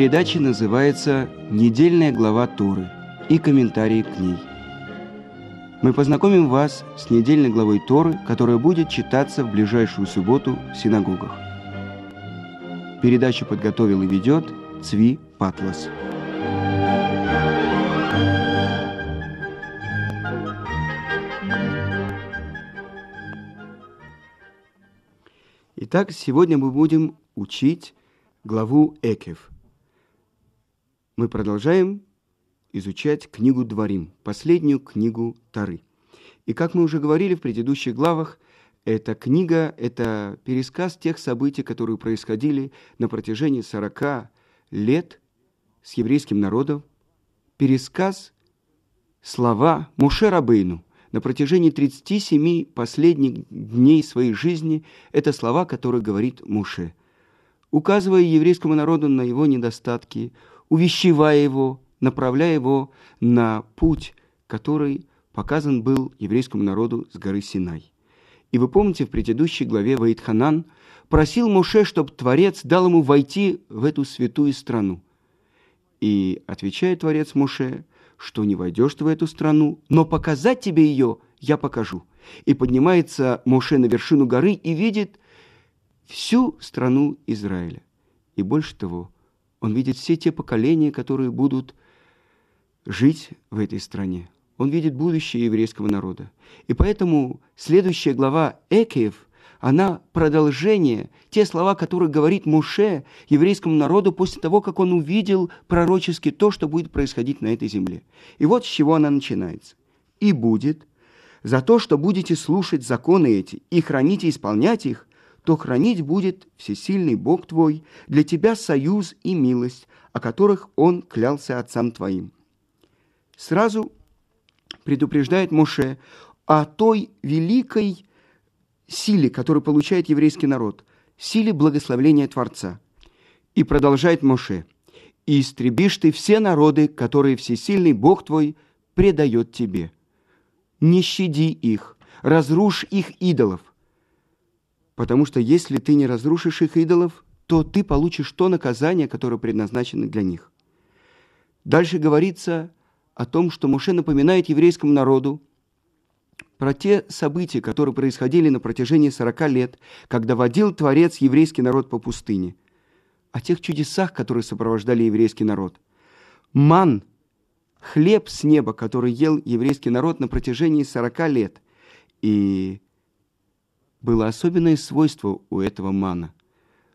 нашей передачи называется «Недельная глава Торы» и комментарии к ней. Мы познакомим вас с недельной главой Торы, которая будет читаться в ближайшую субботу в синагогах. Передачу подготовил и ведет Цви Патлас. Итак, сегодня мы будем учить главу Экев. Мы продолжаем изучать книгу Дворим, последнюю книгу Тары. И как мы уже говорили в предыдущих главах, эта книга – это пересказ тех событий, которые происходили на протяжении 40 лет с еврейским народом, пересказ слова Муше Рабейну на протяжении 37 последних дней своей жизни – это слова, которые говорит Муше – указывая еврейскому народу на его недостатки, увещевая его, направляя его на путь, который показан был еврейскому народу с горы Синай. И вы помните, в предыдущей главе Ваидханан просил Муше, чтобы Творец дал ему войти в эту святую страну. И отвечает Творец Муше, что не войдешь ты в эту страну, но показать тебе ее я покажу. И поднимается Муше на вершину горы и видит всю страну Израиля. И больше того, он видит все те поколения, которые будут жить в этой стране. Он видит будущее еврейского народа. И поэтому следующая глава Экеев, она продолжение, те слова, которые говорит Муше еврейскому народу после того, как он увидел пророчески то, что будет происходить на этой земле. И вот с чего она начинается. «И будет за то, что будете слушать законы эти и хранить и исполнять их, то хранить будет всесильный Бог твой для тебя союз и милость, о которых Он клялся отцам твоим. Сразу предупреждает Моше о той великой силе, которую получает еврейский народ, силе благословления Творца. И продолжает Моше, «И истребишь ты все народы, которые всесильный Бог твой предает тебе. Не щади их, разрушь их идолов, Потому что если ты не разрушишь их идолов, то ты получишь то наказание, которое предназначено для них. Дальше говорится о том, что Муше напоминает еврейскому народу про те события, которые происходили на протяжении 40 лет, когда водил Творец еврейский народ по пустыне, о тех чудесах, которые сопровождали еврейский народ. Ман, хлеб с неба, который ел еврейский народ на протяжении 40 лет. И было особенное свойство у этого мана,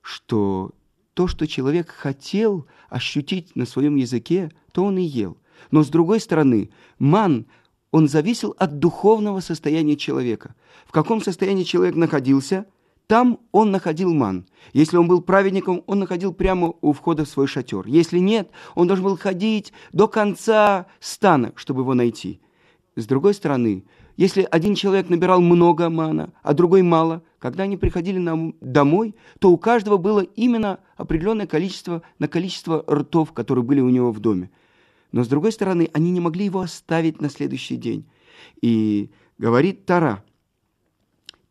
что то, что человек хотел ощутить на своем языке, то он и ел. Но с другой стороны, ман, он зависел от духовного состояния человека. В каком состоянии человек находился, там он находил ман. Если он был праведником, он находил прямо у входа в свой шатер. Если нет, он должен был ходить до конца стана, чтобы его найти. С другой стороны, если один человек набирал много мана, а другой мало, когда они приходили нам домой, то у каждого было именно определенное количество на количество ртов, которые были у него в доме. Но с другой стороны, они не могли его оставить на следующий день. И говорит Тара,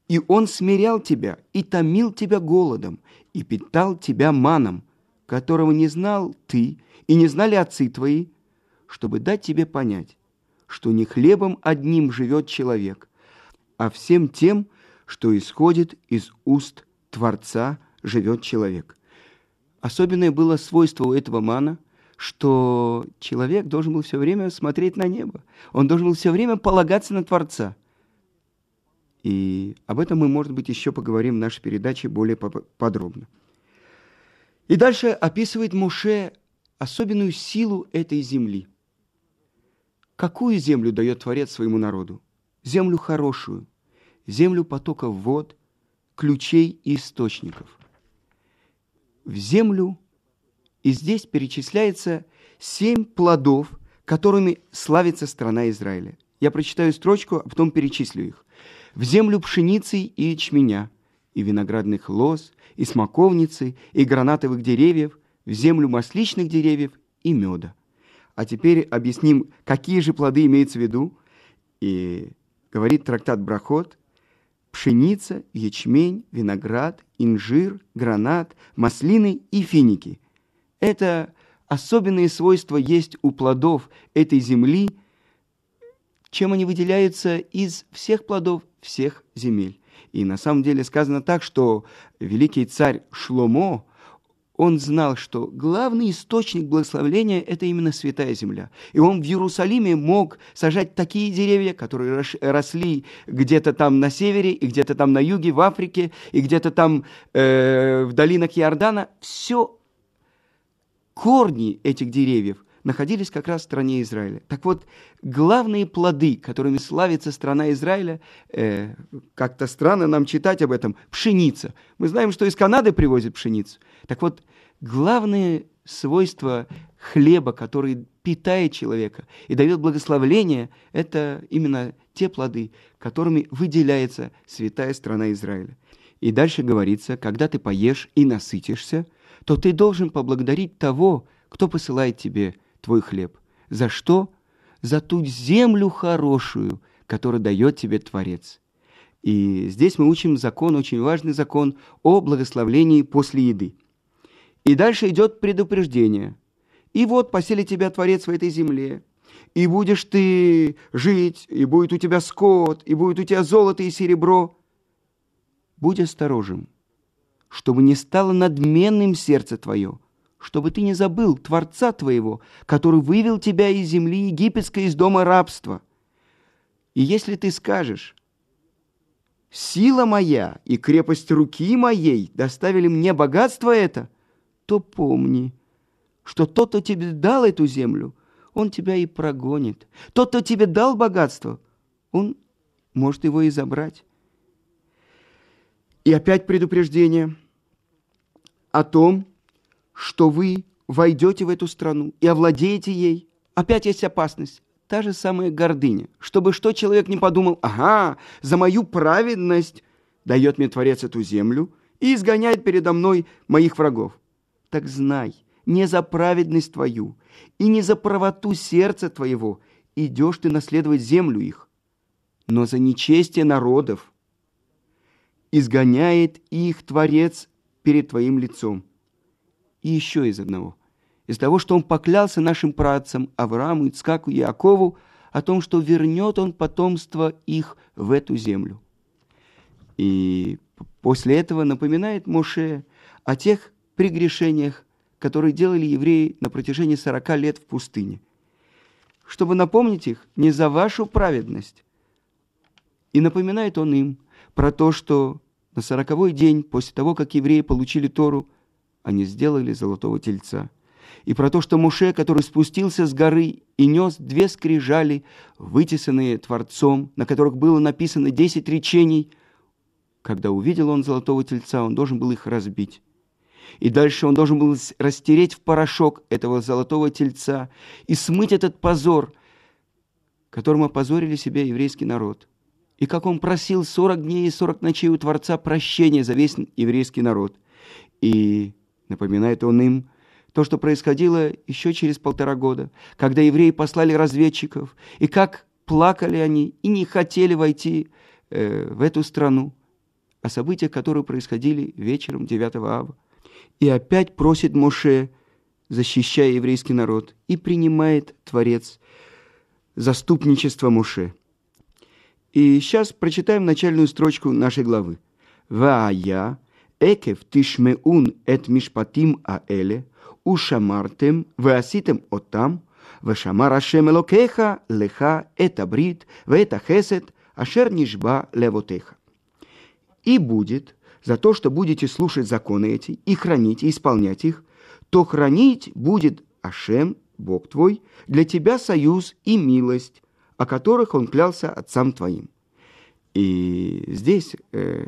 «И он смирял тебя, и томил тебя голодом, и питал тебя маном, которого не знал ты, и не знали отцы твои, чтобы дать тебе понять, что не хлебом одним живет человек, а всем тем, что исходит из уст Творца, живет человек. Особенное было свойство у этого мана, что человек должен был все время смотреть на небо. Он должен был все время полагаться на Творца. И об этом мы, может быть, еще поговорим в нашей передаче более подробно. И дальше описывает Муше особенную силу этой земли – Какую землю дает Творец своему народу? Землю хорошую, землю потоков вод, ключей и источников. В землю, и здесь перечисляется семь плодов, которыми славится страна Израиля. Я прочитаю строчку, а потом перечислю их. В землю пшеницы и ячменя, и виноградных лоз, и смоковницы, и гранатовых деревьев, в землю масличных деревьев и меда – а теперь объясним, какие же плоды имеются в виду. И говорит трактат Брахот, пшеница, ячмень, виноград, инжир, гранат, маслины и финики. Это особенные свойства есть у плодов этой земли, чем они выделяются из всех плодов всех земель. И на самом деле сказано так, что великий царь Шломо, он знал, что главный источник благословления – это именно Святая Земля. И он в Иерусалиме мог сажать такие деревья, которые росли где-то там на севере, и где-то там на юге, в Африке, и где-то там э, в долинах Иордана. Все корни этих деревьев находились как раз в стране Израиля. Так вот, главные плоды, которыми славится страна Израиля, э, как-то странно нам читать об этом, пшеница. Мы знаем, что из Канады привозят пшеницу. Так вот, главное свойство хлеба, который питает человека и дает благословление, это именно те плоды, которыми выделяется святая страна Израиля. И дальше говорится, когда ты поешь и насытишься, то ты должен поблагодарить того, кто посылает тебе твой хлеб. За что? За ту землю хорошую, которую дает тебе Творец. И здесь мы учим закон, очень важный закон о благословлении после еды. И дальше идет предупреждение. И вот поселит тебя Творец в этой земле, и будешь ты жить, и будет у тебя скот, и будет у тебя золото и серебро. Будь осторожен, чтобы не стало надменным сердце твое, чтобы ты не забыл Творца твоего, который вывел тебя из земли египетской, из дома рабства. И если ты скажешь, «Сила моя и крепость руки моей доставили мне богатство это», то помни, что тот, кто тебе дал эту землю, он тебя и прогонит. Тот, кто тебе дал богатство, он может его и забрать. И опять предупреждение о том, что вы войдете в эту страну и овладеете ей, опять есть опасность. Та же самая гордыня. Чтобы что человек не подумал, ага, за мою праведность дает мне Творец эту землю и изгоняет передо мной моих врагов. Так знай, не за праведность твою и не за правоту сердца твоего идешь ты наследовать землю их, но за нечестие народов. Изгоняет их Творец перед твоим лицом и еще из одного. Из того, что он поклялся нашим працам Аврааму, Ицкаку и Якову о том, что вернет он потомство их в эту землю. И после этого напоминает Моше о тех прегрешениях, которые делали евреи на протяжении 40 лет в пустыне. Чтобы напомнить их не за вашу праведность. И напоминает он им про то, что на сороковой день после того, как евреи получили Тору, они сделали золотого тельца. И про то, что Муше, который спустился с горы и нес две скрижали, вытесанные Творцом, на которых было написано десять речений, когда увидел он золотого тельца, он должен был их разбить. И дальше он должен был растереть в порошок этого золотого тельца и смыть этот позор, которым опозорили себя еврейский народ. И как он просил сорок дней и сорок ночей у Творца прощения за весь еврейский народ. И Напоминает он им то, что происходило еще через полтора года, когда евреи послали разведчиков, и как плакали они и не хотели войти э, в эту страну, о событиях, которые происходили вечером 9 ава. И опять просит Моше, защищая еврейский народ, и принимает Творец заступничество Моше. И сейчас прочитаем начальную строчку нашей главы. «Ваая עקב תשמעון את משפטים האלה, ושמרתם ועשיתם אותם, ושמר השם אלוקיך לך את הברית ואת החסד, אשר нишба левотеха. И будет за то, что будете слушать законы эти и хранить и исполнять их, то хранить будет Ашем, Бог твой, для тебя союз и милость, о которых он клялся отцам твоим. И здесь э,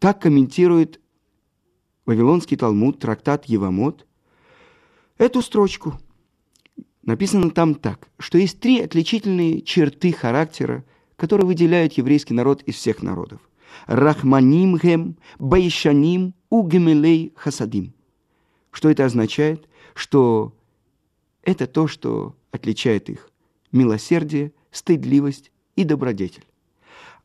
так комментирует Вавилонский Талмуд, трактат Евамот, эту строчку. Написано там так, что есть три отличительные черты характера, которые выделяют еврейский народ из всех народов. Рахманимгем, Байшаним, Угемелей, Хасадим. Что это означает? Что это то, что отличает их. Милосердие, стыдливость и добродетель.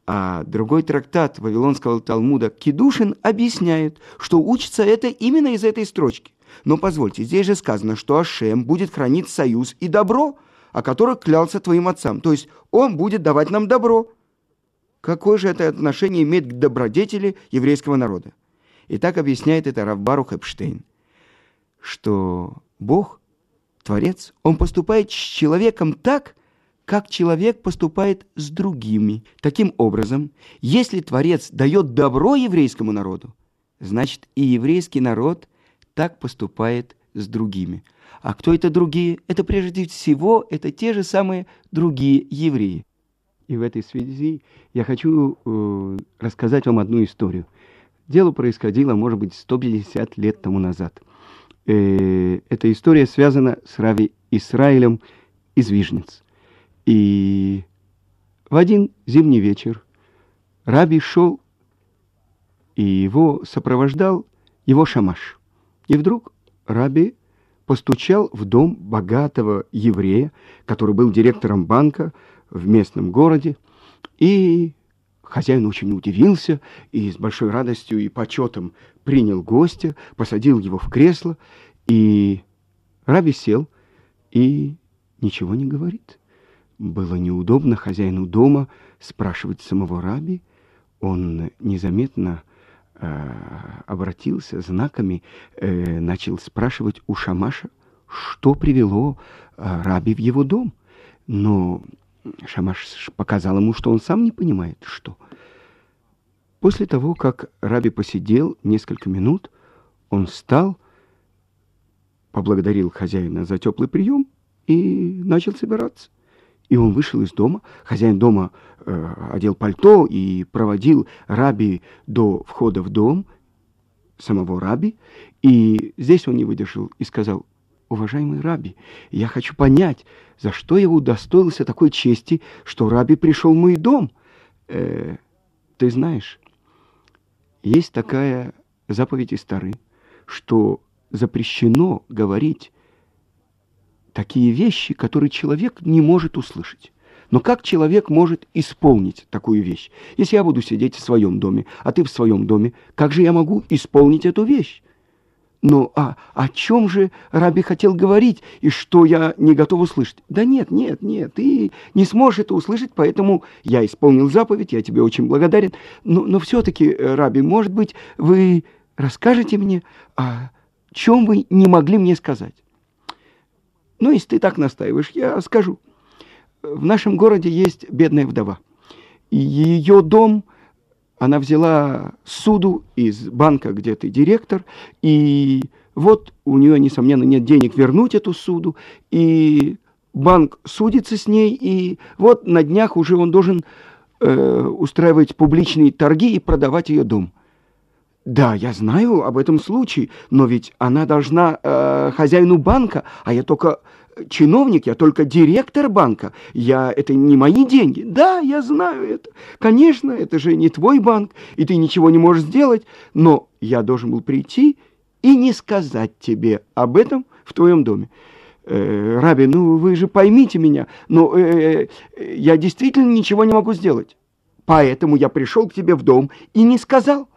А другой трактат Вавилонского Талмуда Кедушин объясняет, что учится это именно из этой строчки. Но позвольте, здесь же сказано, что Ашем будет хранить союз и добро, о которых клялся твоим отцам. То есть он будет давать нам добро. Какое же это отношение имеет к добродетели еврейского народа? И так объясняет это Равбарух Эпштейн, что Бог, Творец, Он поступает с человеком так, как человек поступает с другими. Таким образом, если Творец дает добро еврейскому народу, значит и еврейский народ так поступает с другими. А кто это другие? Это прежде всего, это те же самые другие евреи. И в этой связи я хочу э, рассказать вам одну историю. Дело происходило, может быть, 150 лет тому назад. Э, эта история связана с Рави Исраилем из Вижниц. И в один зимний вечер Раби шел, и его сопровождал его шамаш. И вдруг Раби постучал в дом богатого еврея, который был директором банка в местном городе, и хозяин очень удивился и с большой радостью и почетом принял гостя, посадил его в кресло, и Раби сел и ничего не говорит. Было неудобно хозяину дома спрашивать самого Раби. Он незаметно э, обратился знаками, э, начал спрашивать у Шамаша, что привело э, Раби в его дом. Но Шамаш показал ему, что он сам не понимает, что. После того, как Раби посидел несколько минут, он встал, поблагодарил хозяина за теплый прием и начал собираться. И он вышел из дома. Хозяин дома э, одел пальто и проводил Раби до входа в дом, самого Раби. И здесь он не выдержал и сказал, уважаемый Раби, я хочу понять, за что я удостоился такой чести, что Раби пришел в мой дом. Э, ты знаешь, есть такая заповедь из Тары, что запрещено говорить такие вещи, которые человек не может услышать. Но как человек может исполнить такую вещь? Если я буду сидеть в своем доме, а ты в своем доме, как же я могу исполнить эту вещь? Но а о чем же Раби хотел говорить, и что я не готов услышать? Да нет, нет, нет, ты не сможешь это услышать, поэтому я исполнил заповедь, я тебе очень благодарен. Но, но все-таки, э, Раби, может быть, вы расскажете мне, о чем вы не могли мне сказать? Ну, если ты так настаиваешь, я скажу. В нашем городе есть бедная вдова. И ее дом она взяла суду из банка, где ты директор, и вот у нее, несомненно, нет денег вернуть эту суду, и банк судится с ней, и вот на днях уже он должен э, устраивать публичные торги и продавать ее дом. Да, я знаю об этом случае, но ведь она должна э, хозяину банка, а я только чиновник, я только директор банка. Я это не мои деньги. Да, я знаю это. Конечно, это же не твой банк, и ты ничего не можешь сделать, но я должен был прийти и не сказать тебе об этом в твоем доме. Э, Раби, ну вы же поймите меня, но э, э, я действительно ничего не могу сделать. Поэтому я пришел к тебе в дом и не сказал.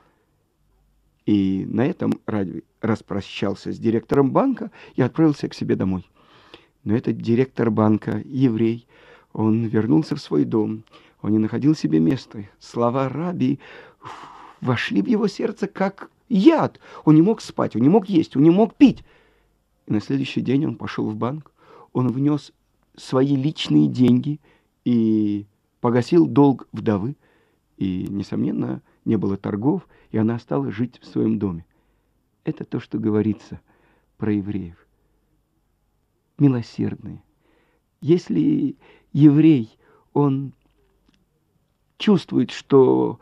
И на этом Раби распрощался с директором банка и отправился к себе домой. Но этот директор банка, еврей, он вернулся в свой дом. Он не находил себе места. Слова Раби вошли в его сердце как яд. Он не мог спать, он не мог есть, он не мог пить. И на следующий день он пошел в банк. Он внес свои личные деньги и погасил долг вдовы. И, несомненно, не было торгов, и она осталась жить в своем доме. Это то, что говорится про евреев. Милосердные. Если еврей, он чувствует, что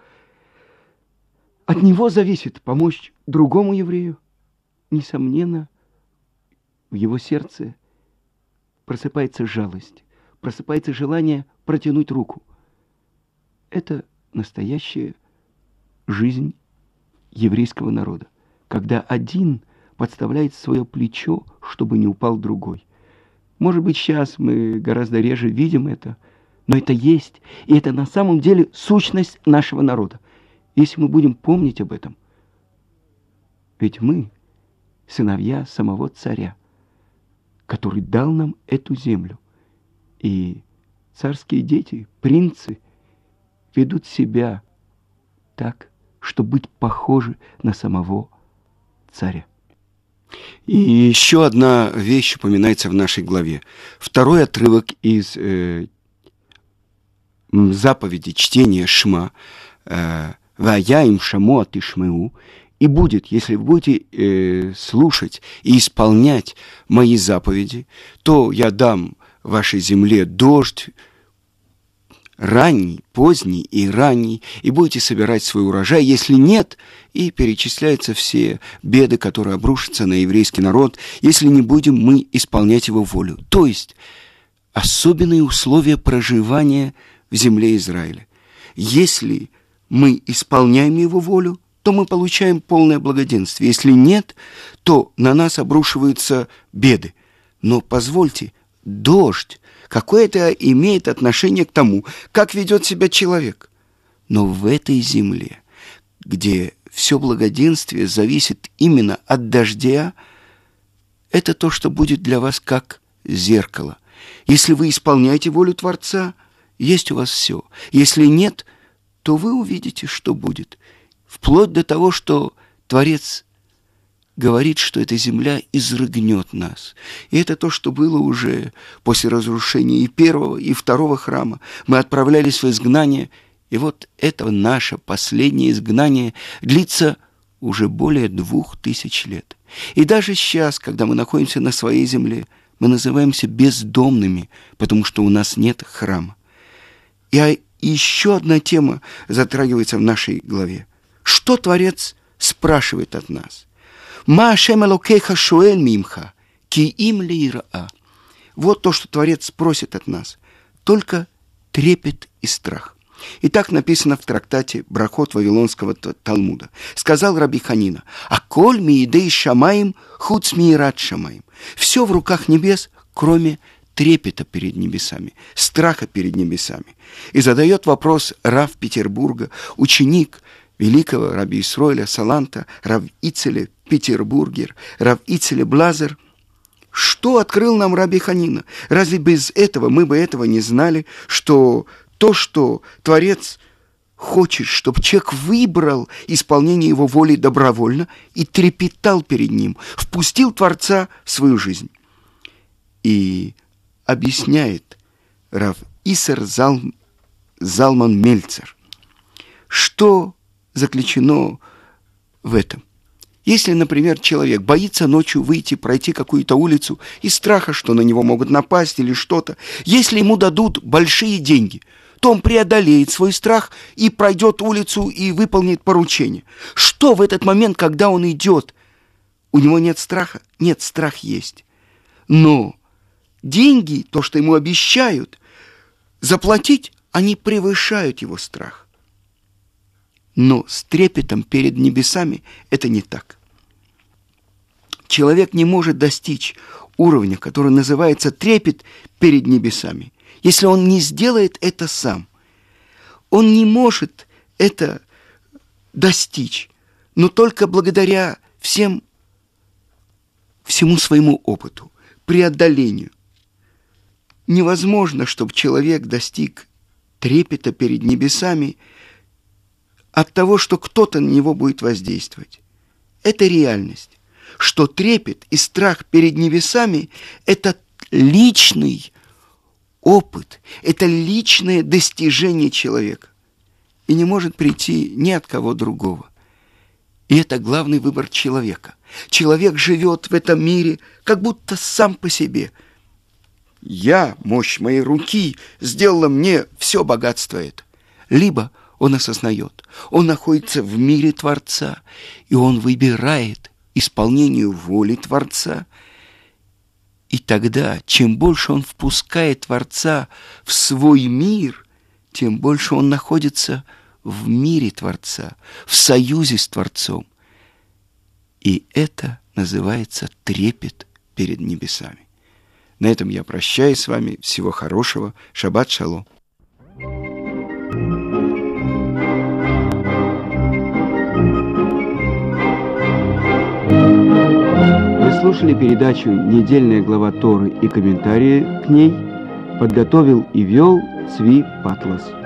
от него зависит помочь другому еврею, несомненно, в его сердце просыпается жалость, просыпается желание протянуть руку. Это настоящая жизнь еврейского народа, когда один подставляет свое плечо, чтобы не упал другой. Может быть, сейчас мы гораздо реже видим это, но это есть, и это на самом деле сущность нашего народа. Если мы будем помнить об этом, ведь мы сыновья самого царя, который дал нам эту землю. И царские дети, принцы, ведут себя так, чтобы быть похожи на самого царя. И еще одна вещь упоминается в нашей главе. Второй отрывок из э, заповеди чтения Шма э, «Вая им шамо от Ишмеу» и будет, если вы будете э, слушать и исполнять мои заповеди, то я дам вашей земле дождь, ранний, поздний и ранний, и будете собирать свой урожай. Если нет, и перечисляются все беды, которые обрушатся на еврейский народ, если не будем мы исполнять его волю. То есть особенные условия проживания в земле Израиля. Если мы исполняем его волю, то мы получаем полное благоденствие. Если нет, то на нас обрушиваются беды. Но позвольте, дождь, какое это имеет отношение к тому, как ведет себя человек. Но в этой земле, где все благоденствие зависит именно от дождя, это то, что будет для вас как зеркало. Если вы исполняете волю Творца, есть у вас все. Если нет, то вы увидите, что будет. Вплоть до того, что Творец говорит, что эта земля изрыгнет нас. И это то, что было уже после разрушения и первого, и второго храма. Мы отправлялись в изгнание, и вот это наше последнее изгнание длится уже более двух тысяч лет. И даже сейчас, когда мы находимся на своей земле, мы называемся бездомными, потому что у нас нет храма. И еще одна тема затрагивается в нашей главе. Что Творец спрашивает от нас? Ма Ашем Шуэль Мимха, Ки им ли Ираа. Вот то, что Творец просит от нас. Только трепет и страх. И так написано в трактате Брахот Вавилонского Талмуда. Сказал Раби Ханина, «А коль ми идей шамаем, худ смиират шамаем». Все в руках небес, кроме трепета перед небесами, страха перед небесами. И задает вопрос Рав Петербурга, ученик великого раби Исроиля Саланта, Рав Ицеля Петербургер, Рав Ицеля Блазер. Что открыл нам Раби Ханина? Разве без этого мы бы этого не знали, что то, что Творец хочет, чтобы человек выбрал исполнение его воли добровольно и трепетал перед ним, впустил Творца в свою жизнь. И объясняет Рав Исер Зал, Залман Мельцер, что заключено в этом. Если, например, человек боится ночью выйти, пройти какую-то улицу из страха, что на него могут напасть или что-то, если ему дадут большие деньги, то он преодолеет свой страх и пройдет улицу и выполнит поручение. Что в этот момент, когда он идет? У него нет страха? Нет, страх есть. Но деньги, то, что ему обещают, заплатить, они превышают его страх. Но с трепетом перед небесами это не так. Человек не может достичь уровня, который называется трепет перед небесами, если он не сделает это сам. Он не может это достичь, но только благодаря всем, всему своему опыту, преодолению. Невозможно, чтобы человек достиг трепета перед небесами – от того, что кто-то на него будет воздействовать. Это реальность. Что трепет и страх перед небесами – это личный опыт, это личное достижение человека. И не может прийти ни от кого другого. И это главный выбор человека. Человек живет в этом мире как будто сам по себе. Я, мощь моей руки, сделала мне все богатство это. Либо – он осознает, он находится в мире Творца, и он выбирает исполнению воли Творца. И тогда, чем больше он впускает Творца в свой мир, тем больше он находится в мире Творца, в союзе с Творцом. И это называется трепет перед небесами. На этом я прощаюсь с вами. Всего хорошего. Шаббат шалом. Слушали передачу «Недельная глава Торы» и комментарии к ней. Подготовил и вел Цви Патлас.